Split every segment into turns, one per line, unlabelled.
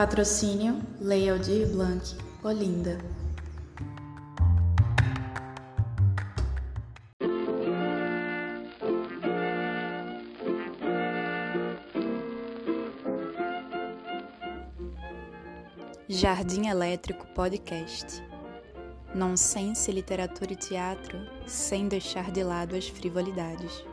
Patrocínio Lei Aldir Blanc, Olinda. Jardim Elétrico Podcast. Nonsense, literatura e teatro, sem deixar de lado as frivolidades.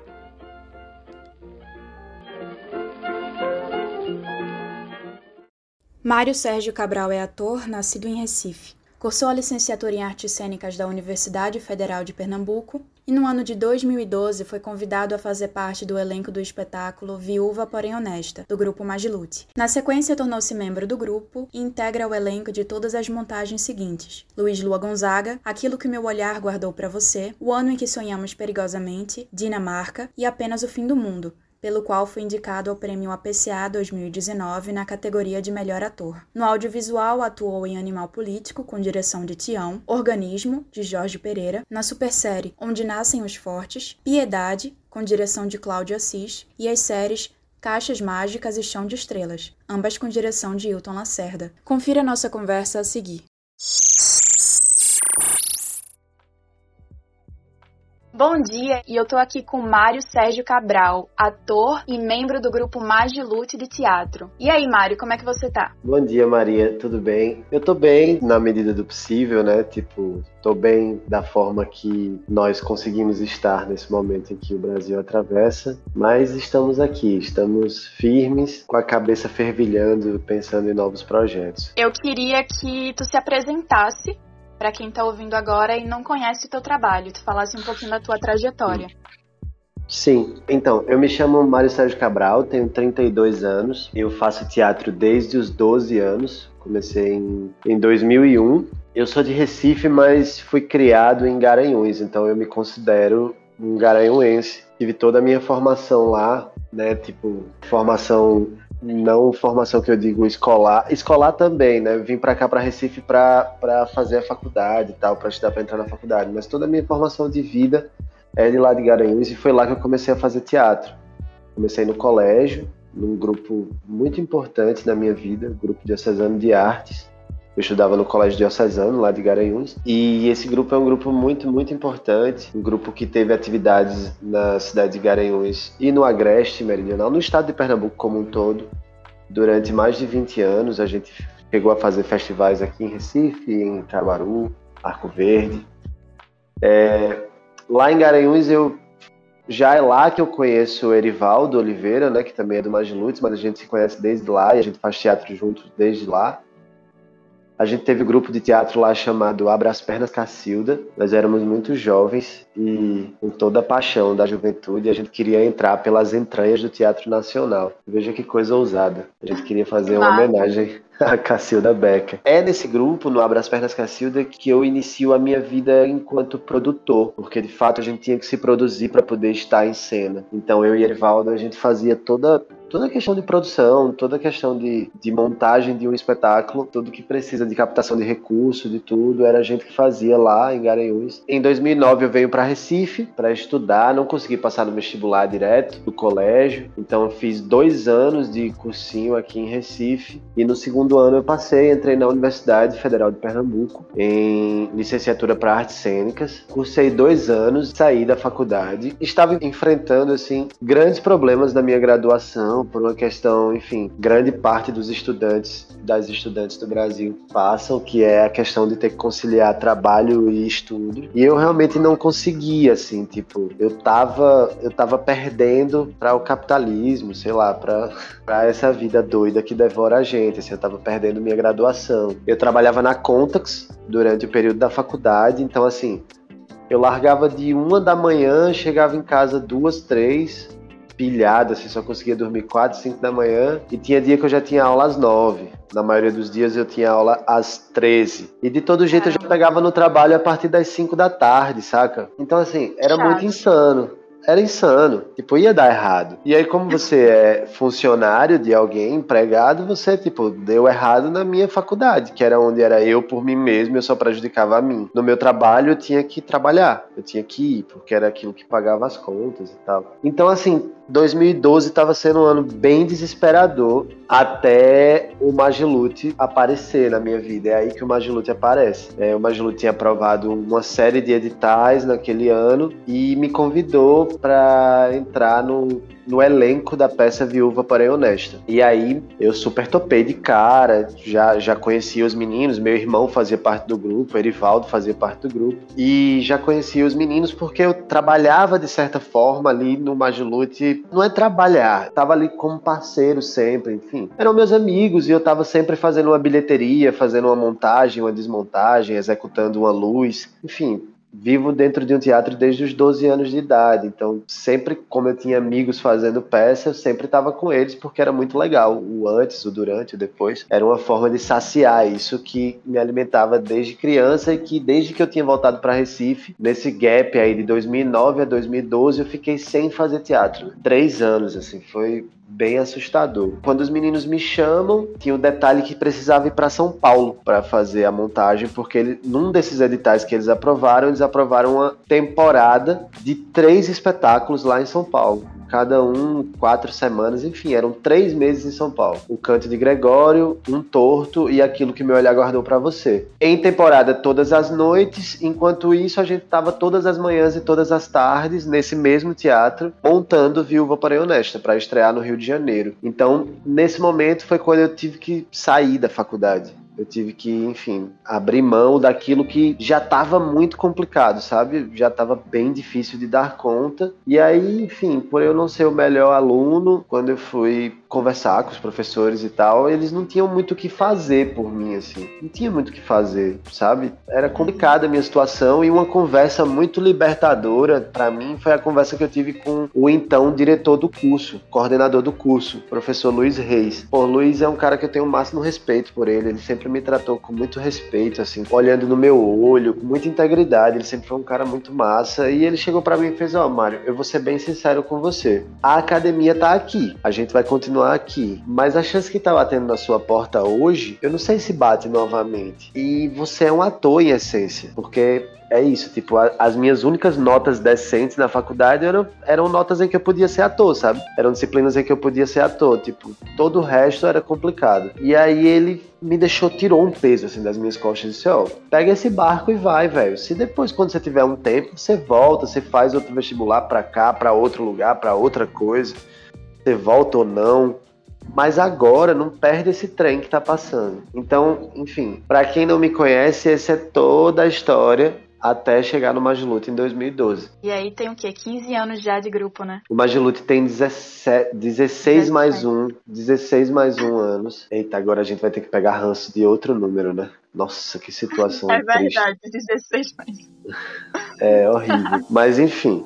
Mário Sérgio Cabral é ator, nascido em Recife. Cursou a licenciatura em Artes Cênicas da Universidade Federal de Pernambuco e no ano de 2012 foi convidado a fazer parte do elenco do espetáculo Viúva Porém Honesta, do grupo Magilute. Na sequência, tornou-se membro do grupo e integra o elenco de todas as montagens seguintes: Luiz Lua Gonzaga, Aquilo que Meu Olhar Guardou para Você, O Ano em que Sonhamos Perigosamente, Dinamarca e Apenas o Fim do Mundo, pelo qual foi indicado ao Prêmio APCA 2019 na categoria de Melhor Ator. No audiovisual, atuou em Animal Político, com direção de Tião, Organismo, de Jorge Pereira, na supersérie Onde Nascem os Fortes, Piedade, com direção de Cláudio Assis, e as séries Caixas Mágicas e Chão de Estrelas, ambas com direção de Hilton Lacerda. Confira nossa conversa a seguir. Bom dia, e eu tô aqui com Mário Sérgio Cabral, ator e membro do grupo Magilute de Teatro. E aí, Mário, como é que você tá?
Bom dia, Maria, tudo bem? Eu tô bem, na medida do possível, né? Tipo, tô bem da forma que nós conseguimos estar nesse momento em que o Brasil atravessa, mas estamos aqui, estamos firmes, com a cabeça fervilhando, pensando em novos projetos.
Eu queria que tu se apresentasse para quem está ouvindo agora e não conhece o teu trabalho, tu falasse um pouquinho da tua trajetória.
Sim, então, eu me chamo Mário Sérgio Cabral, tenho 32 anos, eu faço teatro desde os 12 anos, comecei em, em 2001. Eu sou de Recife, mas fui criado em Garanhuns, então eu me considero um garanhuense. Tive toda a minha formação lá, né, tipo, formação não formação que eu digo escolar, escolar também, né? Vim para cá para Recife para fazer a faculdade e tal, para estudar para entrar na faculdade, mas toda a minha formação de vida é de lá de Garanhuns e foi lá que eu comecei a fazer teatro. Comecei no colégio, num grupo muito importante na minha vida, grupo diocesano de artes. Eu estudava no Colégio Diocesano, lá de Garanhuns, e esse grupo é um grupo muito, muito importante, um grupo que teve atividades na cidade de Garanhuns e no Agreste Meridional, no estado de Pernambuco como um todo. Durante mais de 20 anos, a gente chegou a fazer festivais aqui em Recife, em Caruaru, Arco Verde. É, lá em Garanhuns, eu já é lá que eu conheço o Erivaldo Oliveira, né, que também é do Magilutes, mas a gente se conhece desde lá e a gente faz teatro juntos desde lá. A gente teve um grupo de teatro lá chamado Abra as Pernas Cacilda. Nós éramos muito jovens e com toda a paixão da juventude, a gente queria entrar pelas entranhas do Teatro Nacional. Veja que coisa ousada. A gente queria fazer uma homenagem a Cacilda Becker. É nesse grupo, no Abra as Pernas Cacilda, que eu inicio a minha vida enquanto produtor, porque de fato a gente tinha que se produzir para poder estar em cena. Então eu e Erivaldo, a gente fazia toda toda a questão de produção, toda a questão de, de montagem de um espetáculo, tudo que precisa de captação de recursos, de tudo, era a gente que fazia lá em Garanhuns. Em 2009 eu venho para Recife para estudar, não consegui passar no vestibular direto do colégio, então fiz dois anos de cursinho aqui em Recife e no segundo segundo ano eu passei, entrei na Universidade Federal de Pernambuco em licenciatura para artes cênicas. Cursei dois anos, saí da faculdade. Estava enfrentando assim grandes problemas da minha graduação por uma questão, enfim, grande parte dos estudantes das estudantes do Brasil passam, que é a questão de ter que conciliar trabalho e estudo. E eu realmente não conseguia, assim, tipo, eu tava, eu tava perdendo para o capitalismo, sei lá, para essa vida doida que devora a gente. Assim, eu tava perdendo minha graduação. Eu trabalhava na Contax durante o período da faculdade, então assim, eu largava de uma da manhã, chegava em casa duas, três, pilhado, assim, só conseguia dormir quatro, cinco da manhã, e tinha dia que eu já tinha aula às nove. Na maioria dos dias eu tinha aula às 13. E de todo jeito eu já pegava no trabalho a partir das 5 da tarde, saca? Então, assim, era Chato. muito insano. Era insano. Tipo, ia dar errado. E aí, como você é funcionário de alguém, empregado, você, tipo, deu errado na minha faculdade, que era onde era eu por mim mesmo, eu só prejudicava a mim. No meu trabalho, eu tinha que trabalhar, eu tinha que ir, porque era aquilo que pagava as contas e tal. Então, assim, 2012 estava sendo um ano bem desesperador até o Magilute aparecer na minha vida. É aí que o Magilute aparece. É, o Magilute tinha aprovado uma série de editais naquele ano e me convidou para entrar no no elenco da peça Viúva Porém Honesta. E aí eu super topei de cara, já, já conhecia os meninos, meu irmão fazia parte do grupo, Erivaldo fazia parte do grupo, e já conhecia os meninos porque eu trabalhava de certa forma ali no Magilute, não é trabalhar, tava ali como parceiro sempre, enfim. Eram meus amigos e eu tava sempre fazendo uma bilheteria, fazendo uma montagem, uma desmontagem, executando uma luz, enfim, vivo dentro de um teatro desde os 12 anos de idade. Então, sempre, como eu tinha amigos fazendo peça, eu sempre estava com eles porque era muito legal. O antes, o durante, o depois. Era uma forma de saciar isso que me alimentava desde criança e que desde que eu tinha voltado para Recife, nesse gap aí de 2009 a 2012, eu fiquei sem fazer teatro. Três anos, assim. Foi bem assustador. Quando os meninos me chamam, tinha o detalhe que precisava ir para São Paulo para fazer a montagem, porque ele, num desses editais que eles aprovaram, eles aprovaram uma temporada de três espetáculos lá em São Paulo cada um quatro semanas, enfim, eram três meses em São Paulo. O Canto de Gregório, Um Torto e Aquilo que Meu Olhar Guardou para Você. Em temporada todas as noites, enquanto isso a gente estava todas as manhãs e todas as tardes nesse mesmo teatro, montando Viúva Porém Honesta, para estrear no Rio de Janeiro. Então, nesse momento foi quando eu tive que sair da faculdade eu tive que, enfim, abrir mão daquilo que já estava muito complicado, sabe? Já estava bem difícil de dar conta. E aí, enfim, por eu não ser o melhor aluno, quando eu fui conversar com os professores e tal, eles não tinham muito o que fazer por mim, assim. Não tinha muito o que fazer, sabe? Era complicada a minha situação e uma conversa muito libertadora para mim foi a conversa que eu tive com o então diretor do curso, coordenador do curso, professor Luiz Reis. Pô, Luiz é um cara que eu tenho o máximo respeito por ele, ele sempre me tratou com muito respeito, assim, olhando no meu olho, com muita integridade, ele sempre foi um cara muito massa e ele chegou para mim e fez: "Ó, oh, Mário, eu vou ser bem sincero com você. A academia tá aqui. A gente vai continuar continuar aqui. Mas a chance que tá batendo na sua porta hoje, eu não sei se bate novamente. E você é um ator em essência, porque é isso, tipo, a, as minhas únicas notas decentes na faculdade eram, eram notas em que eu podia ser ator, sabe? Eram disciplinas em que eu podia ser ator, tipo, todo o resto era complicado. E aí ele me deixou, tirou um peso assim das minhas costas e disse: Ó, oh, pega esse barco e vai, velho. Se depois, quando você tiver um tempo, você volta, você faz outro vestibular pra cá, pra outro lugar, pra outra coisa você volta ou não. Mas agora não perde esse trem que tá passando. Então, enfim, para quem não me conhece, essa é toda a história até chegar no Magilute em 2012.
E aí tem o quê? 15 anos já de grupo, né?
O Magilute tem 17, 16 mais um, 16 mais um anos. Eita, agora a gente vai ter que pegar ranço de outro número, né? Nossa, que situação
É
verdade,
triste. 16 mais
É horrível. Mas enfim,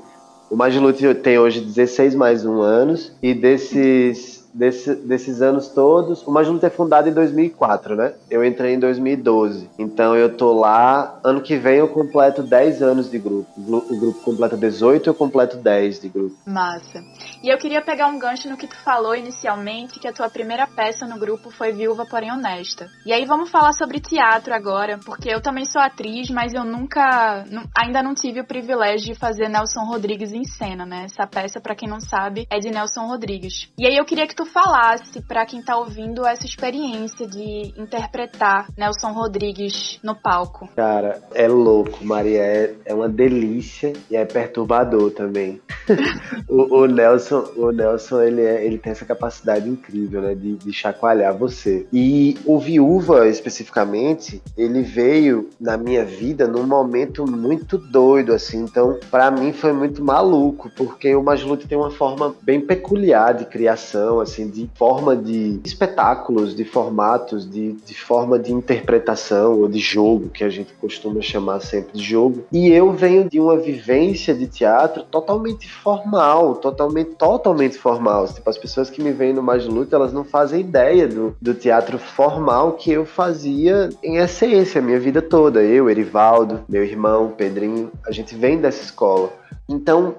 o Magilute tem hoje 16 mais um anos e desses desse, desses anos todos. O Majunta é fundado em 2004, né? Eu entrei em 2012. Então eu tô lá. Ano que vem eu completo 10 anos de grupo. O grupo completa 18, eu completo 10 de grupo.
Massa. E eu queria pegar um gancho no que tu falou inicialmente, que a tua primeira peça no grupo foi Viúva, porém honesta. E aí vamos falar sobre teatro agora, porque eu também sou atriz, mas eu nunca, ainda não tive o privilégio de fazer Nelson Rodrigues em cena, né? Essa peça, para quem não sabe, é de Nelson Rodrigues. E aí eu queria que tu tu falasse para quem tá ouvindo essa experiência de interpretar Nelson Rodrigues no palco.
Cara, é louco, Maria. É, é uma delícia e é perturbador também. o, o, Nelson, o Nelson ele, é, ele tem essa capacidade incrível, né, de, de chacoalhar você. E o Viúva, especificamente, ele veio na minha vida num momento muito doido, assim. Então, para mim foi muito maluco, porque o Majlute tem uma forma bem peculiar de criação, assim, assim, de forma de espetáculos, de formatos, de, de forma de interpretação ou de jogo, que a gente costuma chamar sempre de jogo. E eu venho de uma vivência de teatro totalmente formal, totalmente, totalmente formal. Tipo, as pessoas que me veem no Mais Luta, elas não fazem ideia do, do teatro formal que eu fazia em essência, a minha vida toda. Eu, Erivaldo, meu irmão, Pedrinho, a gente vem dessa escola. Então,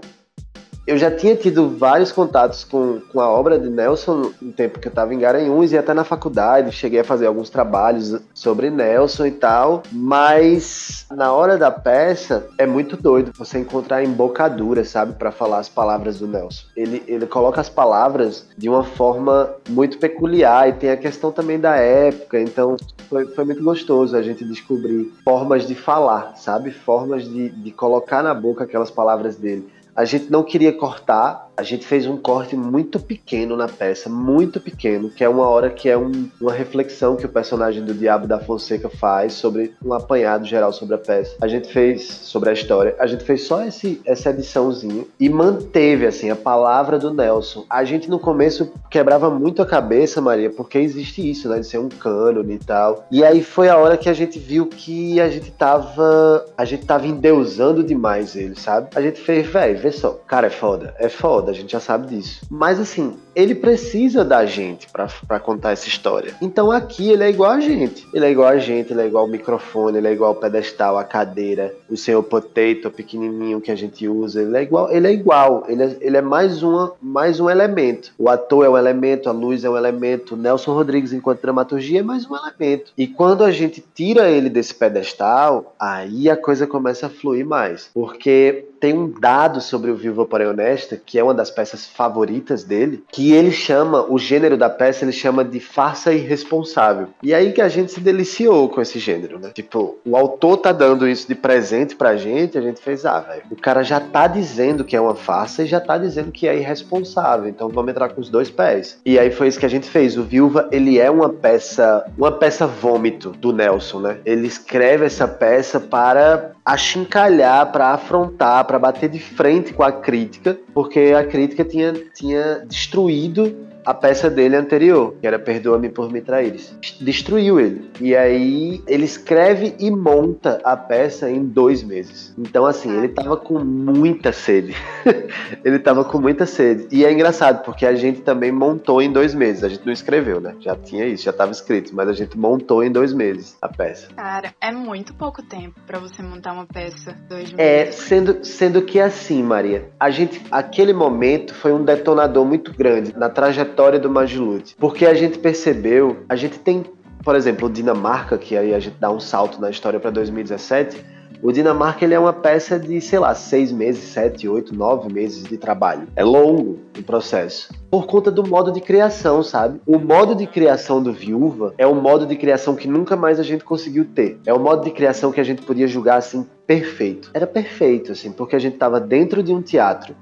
eu já tinha tido vários contatos com, com a obra de Nelson no tempo que eu estava em Garanhuns e até na faculdade, cheguei a fazer alguns trabalhos sobre Nelson e tal, mas na hora da peça é muito doido você encontrar embocadura, sabe, para falar as palavras do Nelson. Ele, ele coloca as palavras de uma forma muito peculiar e tem a questão também da época, então foi, foi muito gostoso a gente descobrir formas de falar, sabe, formas de, de colocar na boca aquelas palavras dele. A gente não queria cortar, a gente fez um corte muito pequeno na peça, muito pequeno, que é uma hora que é um, uma reflexão que o personagem do Diabo da Fonseca faz sobre um apanhado geral sobre a peça. A gente fez sobre a história, a gente fez só esse, essa ediçãozinha e manteve assim a palavra do Nelson. A gente no começo quebrava muito a cabeça, Maria, porque existe isso, né, de ser um cânone e tal. E aí foi a hora que a gente viu que a gente tava, a gente tava endeusando demais ele, sabe? A gente fez, velho, vê só, cara é foda, é foda foda, a gente já sabe disso. Mas assim, ele precisa da gente para contar essa história. Então aqui ele é igual a gente. Ele é igual a gente, ele é igual ao microfone, ele é igual ao pedestal, a cadeira, o senhor potato pequenininho que a gente usa. Ele é igual, ele é igual. Ele é, ele é mais, uma, mais um elemento. O ator é um elemento, a luz é um elemento, Nelson Rodrigues enquanto dramaturgia é mais um elemento. E quando a gente tira ele desse pedestal, aí a coisa começa a fluir mais. Porque tem um dado sobre o Viva Porém Honesta, que é uma das peças favoritas dele, que que ele chama, o gênero da peça, ele chama de farsa irresponsável. E aí que a gente se deliciou com esse gênero, né? Tipo, o autor tá dando isso de presente pra gente, a gente fez, ah, velho, o cara já tá dizendo que é uma farsa e já tá dizendo que é irresponsável, então vamos entrar com os dois pés. E aí foi isso que a gente fez. O Viúva, ele é uma peça, uma peça vômito do Nelson, né? Ele escreve essa peça para achincalhar, para afrontar, para bater de frente com a crítica, porque a crítica tinha, tinha destruído a peça dele anterior, que era Perdoa-me por me traíres. Destruiu ele. E aí ele escreve e monta a peça em dois meses. Então, assim, ele tava com muita sede. ele tava com muita sede. E é engraçado, porque a gente também montou em dois meses. A gente não escreveu, né? Já tinha isso, já tava escrito, mas a gente montou em dois meses a peça.
Cara, é muito pouco tempo para você montar uma peça. Dois
é, meses. É, sendo, sendo que assim, Maria, a gente, aquele momento foi um detonador muito grande na trajetória trajetória do Magilute. Porque a gente percebeu, a gente tem, por exemplo, o Dinamarca, que aí a gente dá um salto na história para 2017. O Dinamarca ele é uma peça de, sei lá, seis meses, sete, oito, nove meses de trabalho. É longo o processo. Por conta do modo de criação, sabe? O modo de criação do Viúva é um modo de criação que nunca mais a gente conseguiu ter. É um modo de criação que a gente podia julgar assim perfeito. Era perfeito, assim, porque a gente estava dentro de um teatro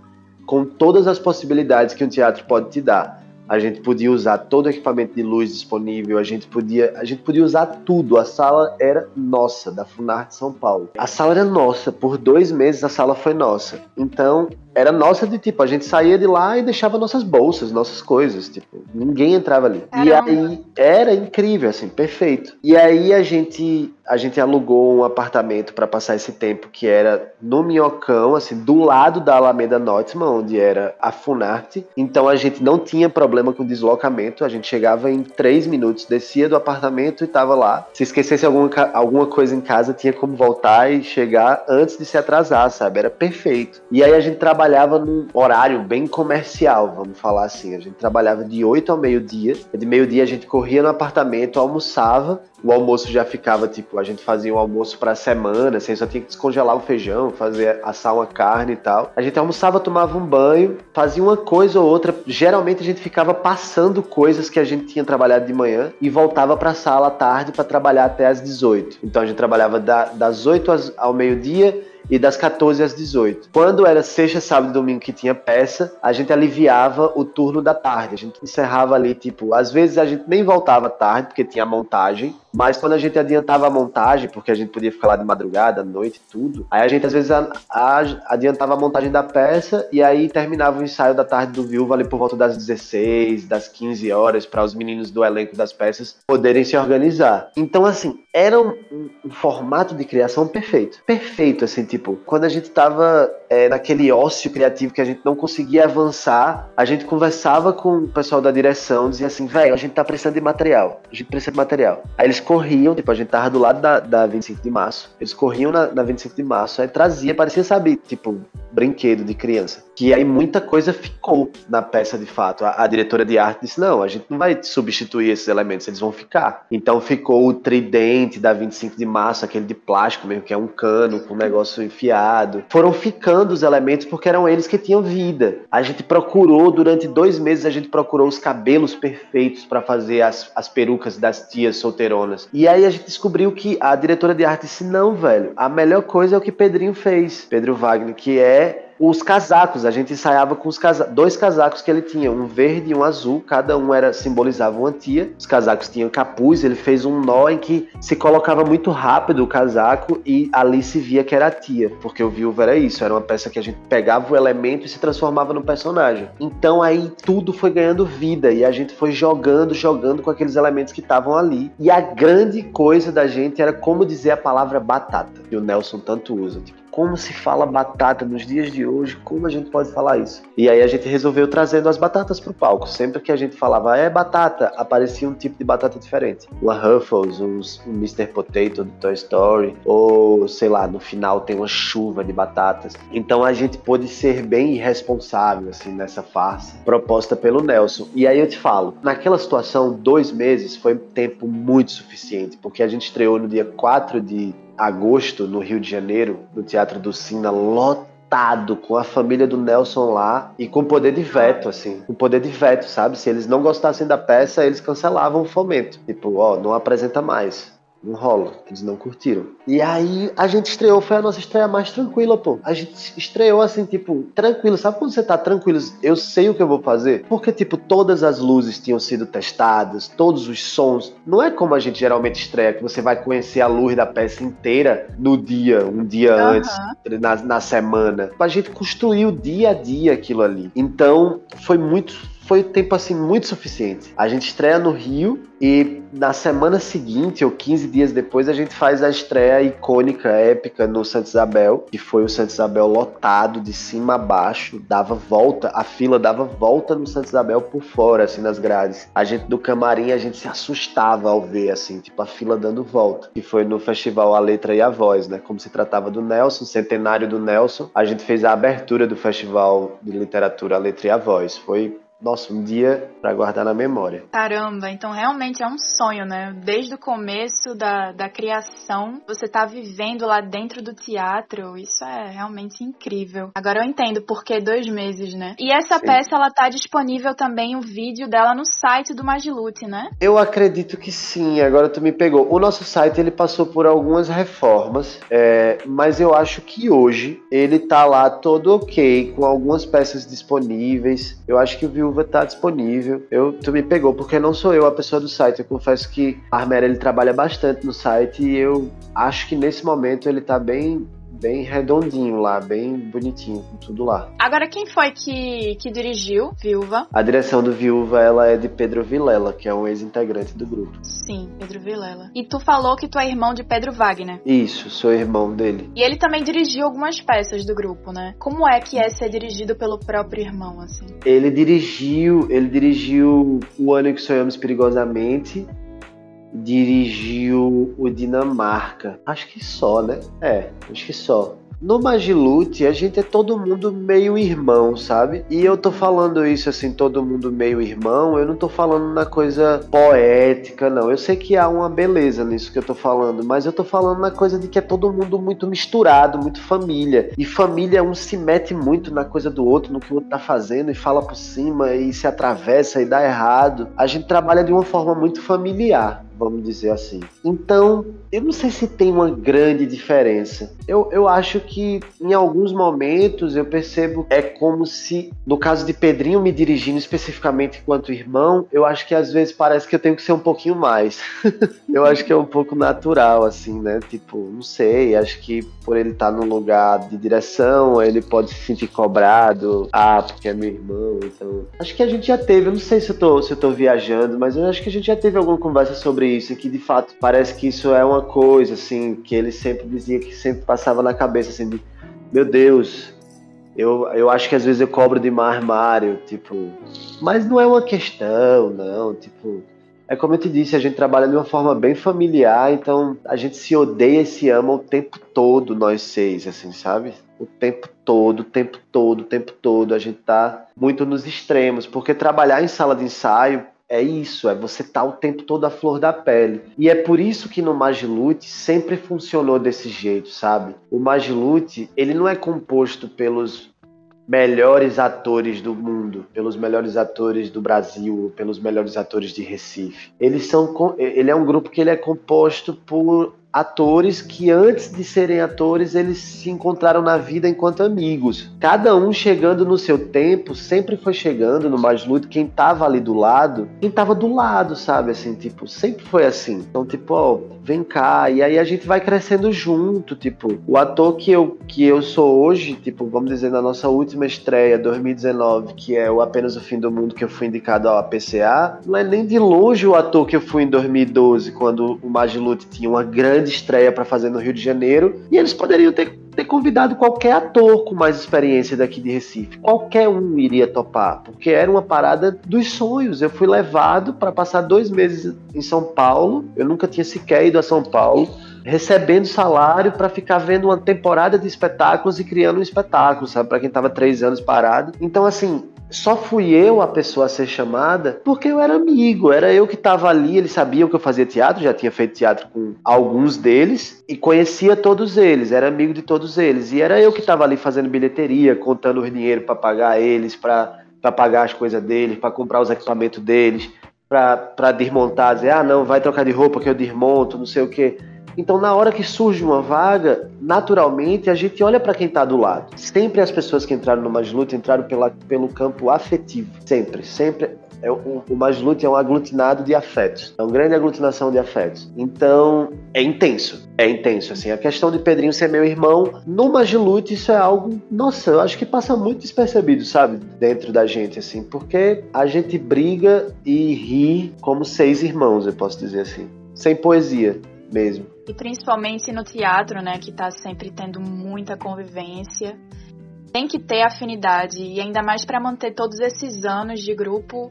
com todas as possibilidades que um teatro pode te dar a gente podia usar todo o equipamento de luz disponível, a gente podia, a gente podia usar tudo. A sala era nossa, da Funarte São Paulo. A sala era nossa, por dois meses a sala foi nossa. Então, era nossa de tipo, a gente saía de lá e deixava nossas bolsas, nossas coisas, tipo, ninguém entrava ali. Caramba. E aí era incrível, assim, perfeito. E aí a gente a gente alugou um apartamento para passar esse tempo que era no Minhocão, assim, do lado da Alameda Nortman, onde era a Funarte. Então a gente não tinha problema com deslocamento, a gente chegava em três minutos, descia do apartamento e tava lá. Se esquecesse alguma, alguma coisa em casa, tinha como voltar e chegar antes de se atrasar, sabe? Era perfeito. E aí a gente trabalhava trabalhava num horário bem comercial, vamos falar assim. A gente trabalhava de 8 ao meio-dia. De meio-dia a gente corria no apartamento, almoçava. O almoço já ficava tipo, a gente fazia um almoço para semana, assim, só tinha que descongelar o feijão, fazer assar uma carne e tal. A gente almoçava, tomava um banho, fazia uma coisa ou outra. Geralmente a gente ficava passando coisas que a gente tinha trabalhado de manhã e voltava para a sala à tarde para trabalhar até às 18. Então a gente trabalhava da, das 8 ao meio-dia e das 14 às 18. Quando era sexta, sábado e domingo que tinha peça, a gente aliviava o turno da tarde. A gente encerrava ali, tipo, às vezes a gente nem voltava tarde, porque tinha montagem, mas quando a gente adiantava a montagem, porque a gente podia ficar lá de madrugada, noite, tudo, aí a gente às vezes a, a, adiantava a montagem da peça e aí terminava o ensaio da tarde do Viúva ali por volta das 16, das 15 horas, para os meninos do elenco das peças poderem se organizar. Então, assim, era um, um formato de criação perfeito. Perfeito, assim, tipo, quando a gente tava é, naquele ócio criativo que a gente não conseguia avançar, a gente conversava com o pessoal da direção, dizia assim, velho, a gente tá precisando de material, a gente precisa de material. Aí eles corriam, tipo, a gente tava do lado da, da 25 de março, eles corriam na, na 25 de março, aí trazia, parecia, sabe, tipo, brinquedo de criança. Que aí muita coisa ficou na peça de fato. A, a, diretora de arte disse: não, a gente não vai substituir esses elementos, eles vão ficar. Então ficou o tridente da 25 de março, aquele de plástico mesmo, que é um cano com um negócio enfiado. Foram ficando os elementos porque eram eles que tinham vida. A gente procurou, durante dois meses, a gente procurou os cabelos perfeitos para fazer as, as perucas das tias solteironas. E aí a gente descobriu que a diretora de arte disse: não, velho, a melhor coisa é o que Pedrinho fez, Pedro Wagner, que é os casacos, a gente ensaiava com os casa dois casacos que ele tinha, um verde e um azul, cada um era simbolizava uma tia. Os casacos tinham capuz, ele fez um nó em que se colocava muito rápido o casaco e ali se via que era a tia, porque o viúvo era isso, era uma peça que a gente pegava o elemento e se transformava no personagem. Então aí tudo foi ganhando vida e a gente foi jogando, jogando com aqueles elementos que estavam ali. E a grande coisa da gente era como dizer a palavra batata, que o Nelson tanto usa. Tipo, como se fala batata nos dias de hoje, como a gente pode falar isso? E aí a gente resolveu trazendo as batatas pro palco. Sempre que a gente falava é batata, aparecia um tipo de batata diferente. Uma Ruffles, um Mr. Potato do Toy Story, ou sei lá, no final tem uma chuva de batatas. Então a gente pôde ser bem irresponsável assim nessa farsa proposta pelo Nelson. E aí eu te falo, naquela situação, dois meses foi tempo muito suficiente, porque a gente estreou no dia 4 de agosto, no Rio de Janeiro, no Teatro do Sina, lotado com a família do Nelson lá e com poder de veto, assim, com poder de veto, sabe? Se eles não gostassem da peça, eles cancelavam o fomento. Tipo, ó, não apresenta mais. Não rola, eles não curtiram. E aí a gente estreou, foi a nossa estreia mais tranquila, pô. A gente estreou assim, tipo, tranquilo. Sabe quando você tá tranquilo? Eu sei o que eu vou fazer. Porque, tipo, todas as luzes tinham sido testadas, todos os sons. Não é como a gente geralmente estreia, que você vai conhecer a luz da peça inteira no dia, um dia uhum. antes, na, na semana. A gente construiu dia a dia aquilo ali. Então, foi muito foi tempo assim muito suficiente. A gente estreia no Rio e na semana seguinte, ou 15 dias depois, a gente faz a estreia icônica, épica no Santa Isabel, que foi o Santa Isabel lotado de cima a baixo, dava volta, a fila dava volta no Santa Isabel por fora, assim, nas grades. A gente do camarim, a gente se assustava ao ver, assim, tipo, a fila dando volta. E foi no festival A Letra e a Voz, né? Como se tratava do Nelson, centenário do Nelson, a gente fez a abertura do festival de literatura A Letra e a Voz. Foi nossa, um dia para guardar na memória.
Caramba, então realmente é um sonho, né? Desde o começo da, da criação, você tá vivendo lá dentro do teatro, isso é realmente incrível. Agora eu entendo por que dois meses, né? E essa sim. peça, ela tá disponível também, o vídeo dela no site do Magilute, né?
Eu acredito que sim, agora tu me pegou. O nosso site, ele passou por algumas reformas, é, mas eu acho que hoje ele tá lá todo ok, com algumas peças disponíveis. Eu acho que o Viúva tá disponível. Eu, tu me pegou, porque não sou eu a pessoa do site. Eu confesso que a Armera ele trabalha bastante no site e eu acho que nesse momento ele tá bem bem redondinho lá, bem bonitinho, com tudo lá.
Agora, quem foi que, que dirigiu Viúva?
A direção do Viúva, ela é de Pedro Vilela, que é um ex-integrante do grupo.
Sim, Pedro Vilela. E tu falou que tu é irmão de Pedro Wagner.
Isso, sou irmão dele.
E ele também dirigiu algumas peças do grupo, né? Como é que é ser dirigido pelo próprio irmão, assim?
Ele dirigiu, ele dirigiu O Ano em que Sonhamos Perigosamente, dirigiu o Dinamarca. Acho que só, né? É, acho que só. No Magilute, a gente é todo mundo meio irmão, sabe? E eu tô falando isso assim, todo mundo meio irmão, eu não tô falando na coisa poética, não. Eu sei que há uma beleza nisso que eu tô falando, mas eu tô falando na coisa de que é todo mundo muito misturado, muito família. E família, um se mete muito na coisa do outro, no que o outro tá fazendo, e fala por cima, e se atravessa e dá errado. A gente trabalha de uma forma muito familiar vamos dizer assim. Então, eu não sei se tem uma grande diferença. Eu, eu acho que em alguns momentos eu percebo é como se, no caso de Pedrinho me dirigindo especificamente enquanto irmão, eu acho que às vezes parece que eu tenho que ser um pouquinho mais. eu acho que é um pouco natural, assim, né? Tipo, não sei, acho que por ele estar num lugar de direção, ele pode se sentir cobrado. Ah, porque é meu irmão, então. Acho que a gente já teve, eu não sei se eu tô, se eu tô viajando, mas eu acho que a gente já teve alguma conversa sobre isso, que de fato parece que isso é uma coisa, assim, que ele sempre dizia que sempre passava na cabeça, assim, de, meu Deus, Eu, eu acho que às vezes eu cobro demais Mário, tipo. Mas não é uma questão, não. Tipo, é como eu te disse, a gente trabalha de uma forma bem familiar, então a gente se odeia e se ama o tempo todo, nós seis, assim, sabe? O tempo todo, o tempo todo, o tempo todo. A gente tá muito nos extremos, porque trabalhar em sala de ensaio é isso, é você tá o tempo todo à flor da pele. E é por isso que no Magilute sempre funcionou desse jeito, sabe? O Magilute, ele não é composto pelos melhores atores do mundo, pelos melhores atores do Brasil, pelos melhores atores de Recife. Eles são, ele é um grupo que ele é composto por atores que antes de serem atores eles se encontraram na vida enquanto amigos. Cada um chegando no seu tempo, sempre foi chegando no mais luto quem tava ali do lado, quem tava do lado, sabe assim, tipo, sempre foi assim. Então, tipo, ó, vem cá, e aí a gente vai crescendo junto, tipo, o ator que eu que eu sou hoje, tipo, vamos dizer na nossa última estreia 2019, que é o Apenas o Fim do Mundo que eu fui indicado ao APCA, não é nem de longe o ator que eu fui em 2012, quando o Magilute tinha uma grande grande estreia para fazer no Rio de Janeiro e eles poderiam ter, ter convidado qualquer ator com mais experiência daqui de Recife. Qualquer um iria topar, porque era uma parada dos sonhos. Eu fui levado para passar dois meses em São Paulo, eu nunca tinha sequer ido a São Paulo recebendo salário para ficar vendo uma temporada de espetáculos e criando um espetáculo, sabe? Para quem estava três anos parado. Então, assim, só fui eu a pessoa a ser chamada porque eu era amigo, era eu que estava ali, eles sabiam que eu fazia teatro, já tinha feito teatro com alguns deles e conhecia todos eles, era amigo de todos eles. E era eu que estava ali fazendo bilheteria, contando o dinheiro para pagar eles, para pagar as coisas deles, para comprar os equipamentos deles, para desmontar, dizer, ah, não, vai trocar de roupa que eu desmonto, não sei o quê. Então, na hora que surge uma vaga, naturalmente a gente olha para quem está do lado. Sempre as pessoas que entraram no Magluta entraram pela, pelo campo afetivo. Sempre, sempre. É, o, o Magluta é um aglutinado de afetos. É uma grande aglutinação de afetos. Então, é intenso. É intenso, assim. A questão de Pedrinho ser meu irmão, no Magilute isso é algo, nossa, eu acho que passa muito despercebido, sabe? Dentro da gente, assim. Porque a gente briga e ri como seis irmãos, eu posso dizer assim. Sem poesia mesmo.
E principalmente no teatro, né, que está sempre tendo muita convivência. Tem que ter afinidade, e ainda mais para manter todos esses anos de grupo,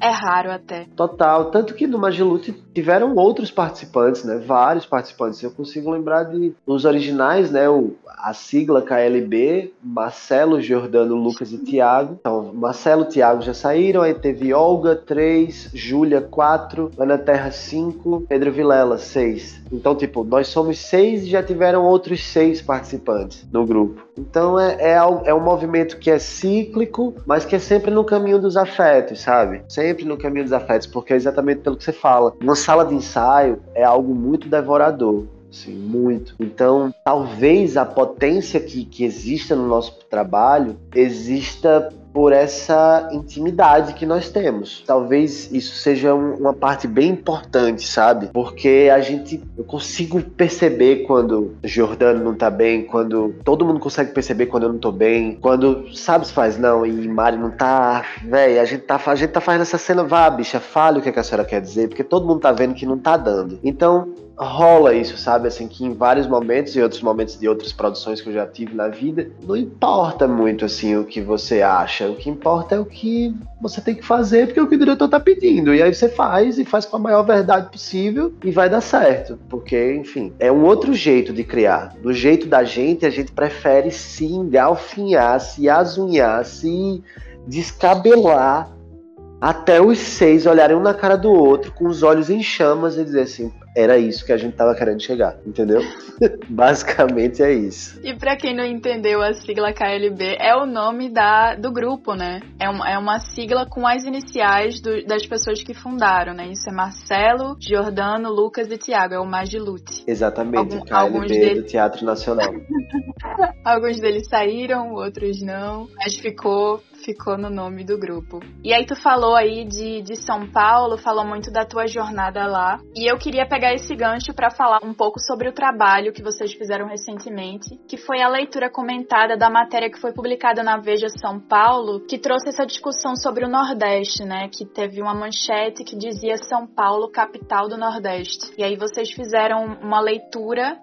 é raro até.
Total. Tanto que no Magilute tiveram outros participantes, né? Vários participantes. Eu consigo lembrar de os originais, né? O, a sigla KLB, Marcelo, Jordano, Lucas e Tiago. Então, Marcelo Tiago já saíram, aí teve Olga, 3, Júlia, 4, Ana Terra, 5, Pedro Vilela, 6. Então, tipo, nós somos seis e já tiveram outros seis participantes no grupo. Então é, é, é um movimento que é cíclico, mas que é sempre no caminho dos afetos, sabe? Sempre no caminho dos afetos, porque é exatamente pelo que você fala. Sala de ensaio é algo muito devorador. Sim, muito. Então, talvez a potência que, que exista no nosso trabalho exista por essa intimidade que nós temos. Talvez isso seja um, uma parte bem importante, sabe? Porque a gente eu consigo perceber quando Jordano não tá bem, quando todo mundo consegue perceber quando eu não tô bem, quando sabe se faz não e Mari não tá, velho, a gente tá a gente tá fazendo essa cena, vá, bicha, fale o que, é que a senhora quer dizer, porque todo mundo tá vendo que não tá dando. Então, rola isso, sabe? Assim, que em vários momentos e outros momentos de outras produções que eu já tive na vida, não importa muito, assim, o que você acha. O que importa é o que você tem que fazer, porque é o que o diretor tá pedindo. E aí você faz e faz com a maior verdade possível e vai dar certo. Porque, enfim, é um outro jeito de criar. Do jeito da gente, a gente prefere se engalfinhar, se azunhar, se descabelar até os seis olharem um na cara do outro com os olhos em chamas e dizer assim: era isso que a gente tava querendo chegar, entendeu? Basicamente é isso.
E para quem não entendeu a sigla KLB, é o nome da, do grupo, né? É uma, é uma sigla com as iniciais do, das pessoas que fundaram, né? Isso é Marcelo, Giordano, Lucas e Tiago, é o Magilute.
Exatamente, Algum, KLB deles... do Teatro Nacional.
alguns deles saíram, outros não, mas ficou ficou no nome do grupo. E aí tu falou aí de, de São Paulo, falou muito da tua jornada lá. E eu queria pegar esse gancho para falar um pouco sobre o trabalho que vocês fizeram recentemente, que foi a leitura comentada da matéria que foi publicada na Veja São Paulo, que trouxe essa discussão sobre o Nordeste, né? Que teve uma manchete que dizia São Paulo, capital do Nordeste. E aí vocês fizeram uma leitura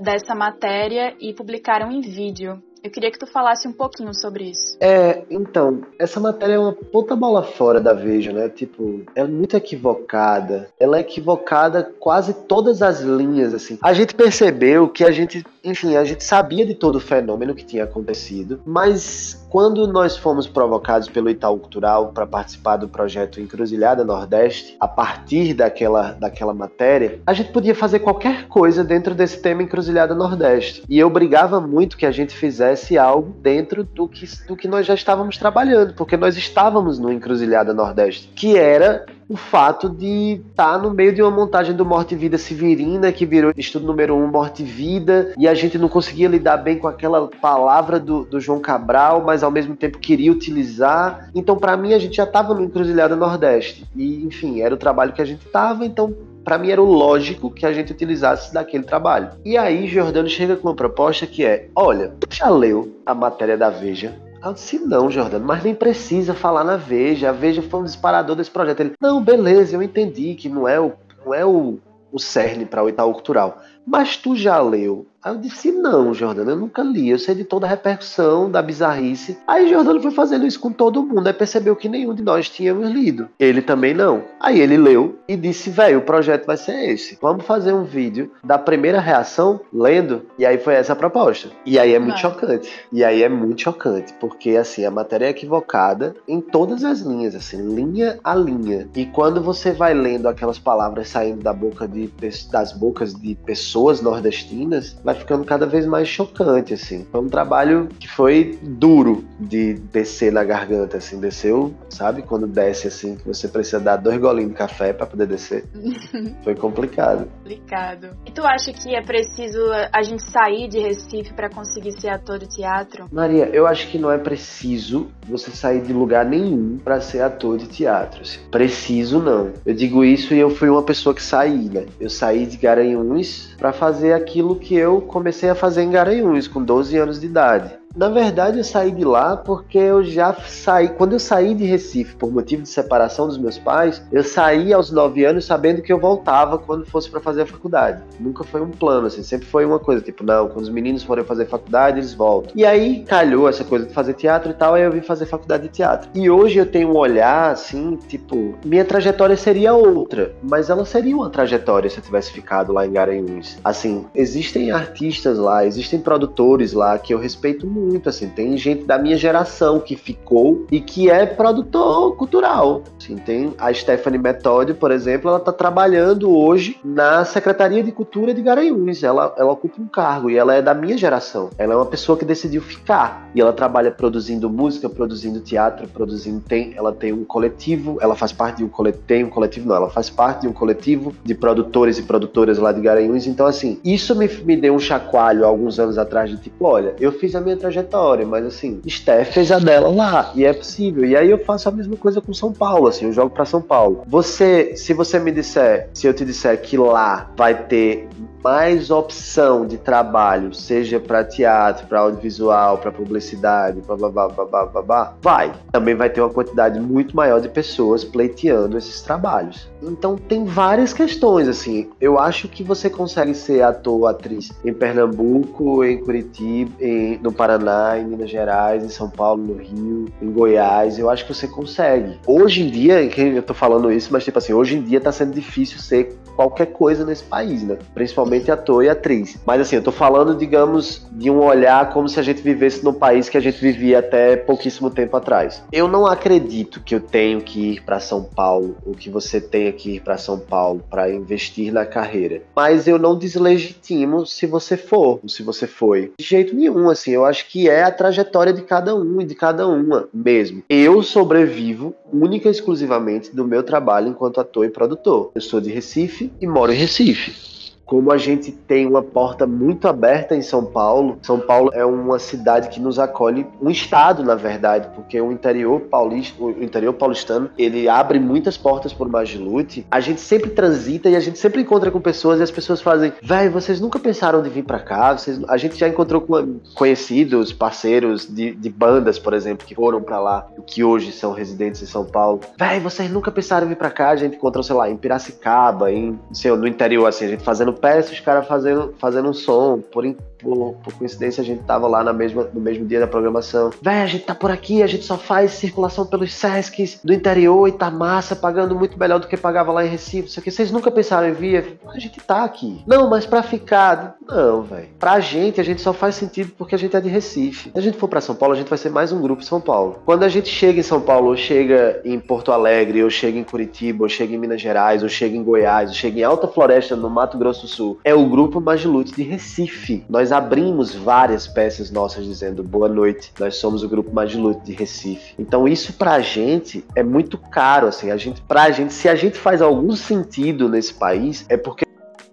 dessa matéria e publicaram em vídeo. Eu queria que tu falasse um pouquinho sobre isso.
É, então, essa matéria é uma puta bola fora da Veja, né? Tipo, é muito equivocada. Ela é equivocada quase todas as linhas, assim. A gente percebeu que a gente, enfim, a gente sabia de todo o fenômeno que tinha acontecido, mas quando nós fomos provocados pelo Itaú Cultural para participar do projeto Encruzilhada Nordeste, a partir daquela, daquela matéria, a gente podia fazer qualquer coisa dentro desse tema Encruzilhada Nordeste. E eu brigava muito que a gente fizesse algo dentro do que, do que nós já estávamos trabalhando, porque nós estávamos no Encruzilhada Nordeste, que era o fato de estar tá no meio de uma montagem do Morte e Vida Severina, que virou estudo número um, Morte e Vida, e a gente não conseguia lidar bem com aquela palavra do, do João Cabral, mas ao mesmo tempo queria utilizar. Então, para mim, a gente já estava no Encruzilhada Nordeste. E, enfim, era o trabalho que a gente estava, então para mim era o lógico que a gente utilizasse daquele trabalho. E aí Jordano chega com uma proposta que é: olha, já leu a matéria da Veja eu disse, não, Jordano, mas nem precisa falar na Veja. A Veja foi um disparador desse projeto. Ele, não, beleza, eu entendi que não é o, não é o, o cerne para o Itaú Cultural. Mas tu já leu Aí eu disse, não, Jordano, eu nunca li. Eu sei de toda a repercussão, da bizarrice. Aí Jordano foi fazendo isso com todo mundo. Aí percebeu que nenhum de nós tínhamos lido. Ele também não. Aí ele leu e disse, velho, o projeto vai ser esse. Vamos fazer um vídeo da primeira reação lendo. E aí foi essa a proposta. E aí é muito chocante. E aí é muito chocante. Porque, assim, a matéria é equivocada em todas as linhas, assim, linha a linha. E quando você vai lendo aquelas palavras saindo da boca de, das bocas de pessoas nordestinas, vai ficando cada vez mais chocante, assim. Foi um trabalho que foi duro de descer na garganta, assim, desceu, sabe? Quando desce, assim, que você precisa dar dois golinhos de café para poder descer. foi complicado.
Complicado. E tu acha que é preciso a gente sair de Recife para conseguir ser ator de teatro?
Maria, eu acho que não é preciso você sair de lugar nenhum para ser ator de teatro. Assim. Preciso não. Eu digo isso e eu fui uma pessoa que saí, né? Eu saí de Garanhuns para fazer aquilo que eu comecei a fazer em Garanhuns com 12 anos de idade. Na verdade, eu saí de lá porque eu já saí. Quando eu saí de Recife por motivo de separação dos meus pais, eu saí aos 9 anos sabendo que eu voltava quando fosse para fazer a faculdade. Nunca foi um plano, assim, sempre foi uma coisa, tipo, não, quando os meninos forem fazer faculdade, eles voltam. E aí calhou essa coisa de fazer teatro e tal, aí eu vim fazer faculdade de teatro. E hoje eu tenho um olhar, assim, tipo, minha trajetória seria outra, mas ela seria uma trajetória se eu tivesse ficado lá em Garanhuns. Assim, existem artistas lá, existem produtores lá que eu respeito muito muito, assim, tem gente da minha geração que ficou e que é produtor cultural. Assim, tem a Stephanie Methode, por exemplo, ela está trabalhando hoje na Secretaria de Cultura de Garanhuns. Ela, ela ocupa um cargo e ela é da minha geração. Ela é uma pessoa que decidiu ficar e ela trabalha produzindo música, produzindo teatro, produzindo tem, ela tem um coletivo, ela faz parte de um coletivo, tem um coletivo não, ela faz parte de um coletivo de produtores e produtoras lá de Garanhuns. Então assim, isso me, me deu um chacoalho alguns anos atrás de tipo, olha, eu fiz a minha trajetória trajetória, mas assim, Steph fez a dela lá e é possível. E aí eu faço a mesma coisa com São Paulo, assim, eu jogo para São Paulo. Você, se você me disser, se eu te disser que lá vai ter mais opção de trabalho, seja para teatro, para audiovisual, para publicidade, blá, blá, blá, blá, blá, blá, vai. Também vai ter uma quantidade muito maior de pessoas pleiteando esses trabalhos. Então tem várias questões, assim. Eu acho que você consegue ser ator ou atriz em Pernambuco, em Curitiba, em, no Paraná, em Minas Gerais, em São Paulo, no Rio, em Goiás. Eu acho que você consegue. Hoje em dia, eu tô falando isso, mas tipo assim, hoje em dia tá sendo difícil ser qualquer coisa nesse país, né? Principalmente ator e atriz. Mas assim, eu tô falando, digamos, de um olhar como se a gente vivesse no país que a gente vivia até pouquíssimo tempo atrás. Eu não acredito que eu tenho que ir para São Paulo, ou que você tenha ir para São Paulo para investir na carreira. Mas eu não deslegitimo se você for, ou se você foi. De jeito nenhum, assim, eu acho que é a trajetória de cada um e de cada uma mesmo. Eu sobrevivo única e exclusivamente do meu trabalho enquanto ator e produtor. Eu sou de Recife e moro em Recife como a gente tem uma porta muito aberta em São Paulo. São Paulo é uma cidade que nos acolhe, um estado, na verdade, porque o interior paulista, o interior paulistano, ele abre muitas portas por Magilute. A gente sempre transita e a gente sempre encontra com pessoas e as pessoas fazem, velho, vocês nunca pensaram de vir para cá? Vocês... A gente já encontrou com conhecidos, parceiros de, de bandas, por exemplo, que foram para lá, que hoje são residentes em São Paulo. Velho, vocês nunca pensaram em vir para cá? A gente encontrou, sei lá, em Piracicaba, em, sei, no interior, assim, a gente fazendo peça, os caras fazendo, fazendo um som, por, por, por, coincidência a gente tava lá na mesma, no mesmo dia da programação. Véi, a gente tá por aqui, a gente só faz circulação pelos Sescs do interior e tá massa, pagando muito melhor do que pagava lá em Recife. Isso aqui, vocês nunca pensaram em vir? A gente tá aqui. Não, mas pra ficar. Não, velho. Pra gente, a gente só faz sentido porque a gente é de Recife. Se a gente for pra São Paulo, a gente vai ser mais um grupo São Paulo. Quando a gente chega em São Paulo, ou chega em Porto Alegre, ou chega em Curitiba, ou chega em Minas Gerais, ou chega em Goiás, ou chega em Alta Floresta, no Mato Grosso do Sul, é o grupo Magilute de Recife. Nós abrimos várias peças nossas dizendo boa noite, nós somos o grupo Magilute de Recife. Então isso pra gente é muito caro, assim, a gente, pra gente, se a gente faz algum sentido nesse país, é porque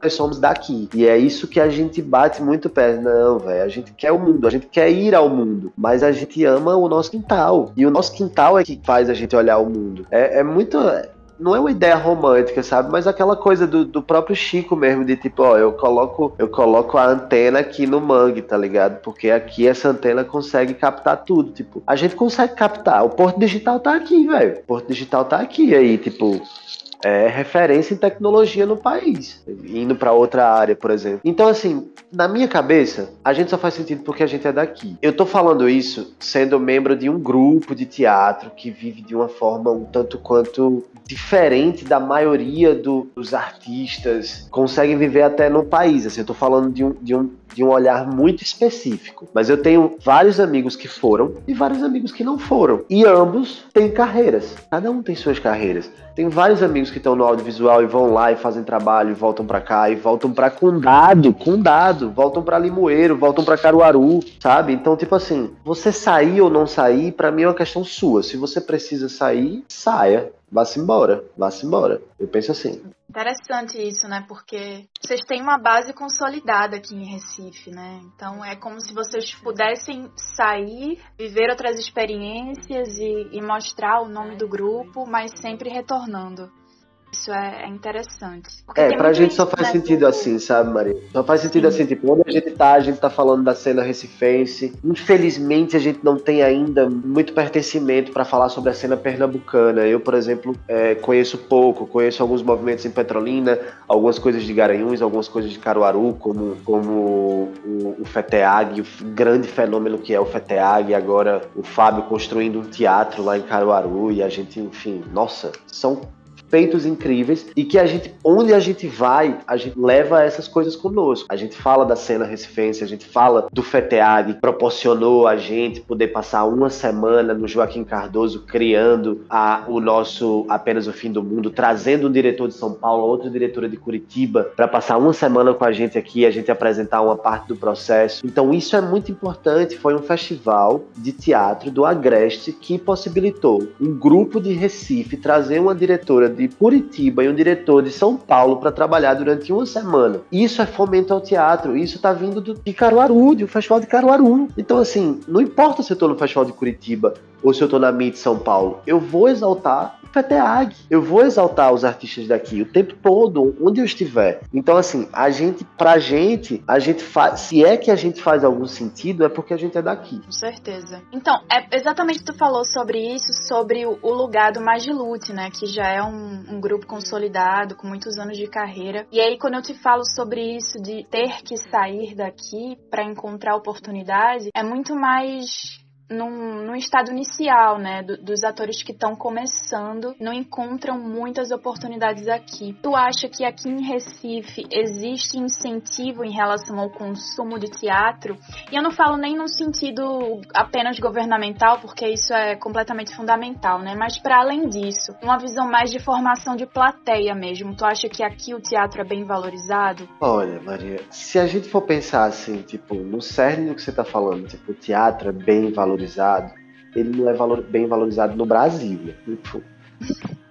nós somos daqui. E é isso que a gente bate muito pé. Não, velho, a gente quer o mundo, a gente quer ir ao mundo, mas a gente ama o nosso quintal. E o nosso quintal é que faz a gente olhar o mundo. É, é muito não é uma ideia romântica, sabe? Mas aquela coisa do, do, próprio Chico mesmo, de tipo, ó, eu coloco, eu coloco a antena aqui no mangue, tá ligado? Porque aqui essa antena consegue captar tudo. Tipo, a gente consegue captar. O Porto Digital tá aqui, velho. O Porto Digital tá aqui aí, tipo é referência em tecnologia no país, indo para outra área, por exemplo. Então, assim, na minha cabeça, a gente só faz sentido porque a gente é daqui. Eu tô falando isso sendo membro de um grupo de teatro que vive de uma forma um tanto quanto diferente da maioria do, dos artistas conseguem viver até no país. Assim, eu tô falando de um, de um de um olhar muito específico. Mas eu tenho vários amigos que foram e vários amigos que não foram. E ambos têm carreiras. Cada um tem suas carreiras. Tem vários amigos que estão no audiovisual e vão lá e fazem trabalho e voltam para cá e voltam para Condado, Condado, voltam para Limoeiro, voltam para Caruaru, sabe? Então, tipo assim, você sair ou não sair, para mim é uma questão sua. Se você precisa sair, saia. Vá-se embora, vá-se embora. Eu penso assim.
Interessante isso, né? Porque vocês têm uma base consolidada aqui em Recife, né? Então é como se vocês pudessem sair, viver outras experiências e, e mostrar o nome do grupo, mas sempre retornando. Isso é, é interessante.
Porque é, pra gente só faz sentido assim, sabe, Maria? Só faz sentido Sim. assim, tipo, onde a gente tá, a gente tá falando da cena recifense. Infelizmente, a gente não tem ainda muito pertencimento para falar sobre a cena pernambucana. Eu, por exemplo, é, conheço pouco, conheço alguns movimentos em Petrolina, algumas coisas de Garanhuns, algumas coisas de Caruaru, como, como o, o FETEAG, o grande fenômeno que é o FETEAG, agora o Fábio construindo um teatro lá em Caruaru, e a gente, enfim, nossa, são feitos incríveis e que a gente, onde a gente vai, a gente leva essas coisas conosco. A gente fala da cena recifense, a gente fala do FETEAG, que proporcionou a gente poder passar uma semana no Joaquim Cardoso criando a, o nosso Apenas o Fim do Mundo, trazendo um diretor de São Paulo, outra diretora de Curitiba, para passar uma semana com a gente aqui, a gente apresentar uma parte do processo. Então isso é muito importante. Foi um festival de teatro do Agreste que possibilitou um grupo de Recife trazer uma diretora de de Curitiba e um diretor de São Paulo para trabalhar durante uma semana. Isso é fomento ao teatro, isso está vindo do, de Caruaru, do Festival de Caruaru. Então, assim, não importa se eu estou no Festival de Curitiba ou se eu estou na MIT São Paulo, eu vou exaltar o FETEAG, eu vou exaltar os artistas daqui o tempo todo, onde eu estiver. Então, assim, a gente, pra gente, a gente faz, se é que a gente faz algum sentido, é porque a gente é daqui.
Com certeza. Então, é exatamente tu falou sobre isso, sobre o, lugar do Magilute, né, que já é um, um grupo consolidado, com muitos anos de carreira. E aí, quando eu te falo sobre isso de ter que sair daqui para encontrar oportunidade, é muito mais num, num estado inicial, né, do, dos atores que estão começando, não encontram muitas oportunidades aqui. Tu acha que aqui em Recife existe incentivo em relação ao consumo de teatro? E eu não falo nem no sentido apenas governamental, porque isso é completamente fundamental, né, mas para além disso, uma visão mais de formação de plateia mesmo. Tu acha que aqui o teatro é bem valorizado?
Olha, Maria, se a gente for pensar assim, tipo, no cerne do que você tá falando, tipo, o teatro é bem valorizado valorizado, ele não é valor, bem valorizado no Brasil.